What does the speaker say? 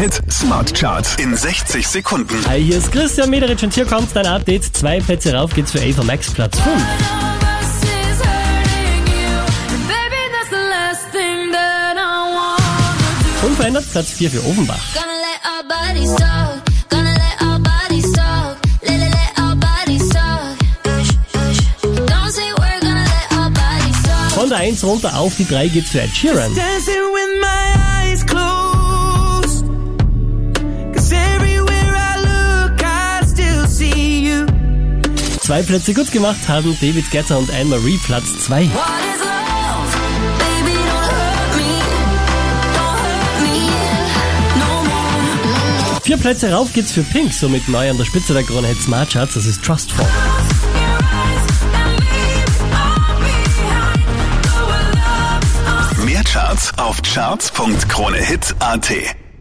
Hit Smart Charts in 60 Sekunden. Hi, hier ist Christian Mederich und hier kommt dein Update. Zwei Plätze rauf geht's für Ava Max, Platz 5. Unverändert Platz 4 für Offenbach. Von der 1 runter auf die 3 geht's für Ed Sheeran. Zwei Plätze gut gemacht haben David Guetta und Anne-Marie Platz 2. Vier Plätze rauf geht's für Pink, somit neu an der Spitze der Krone Hit Smart Charts, das ist Trustful. Mehr Charts auf charts.kronehit.at.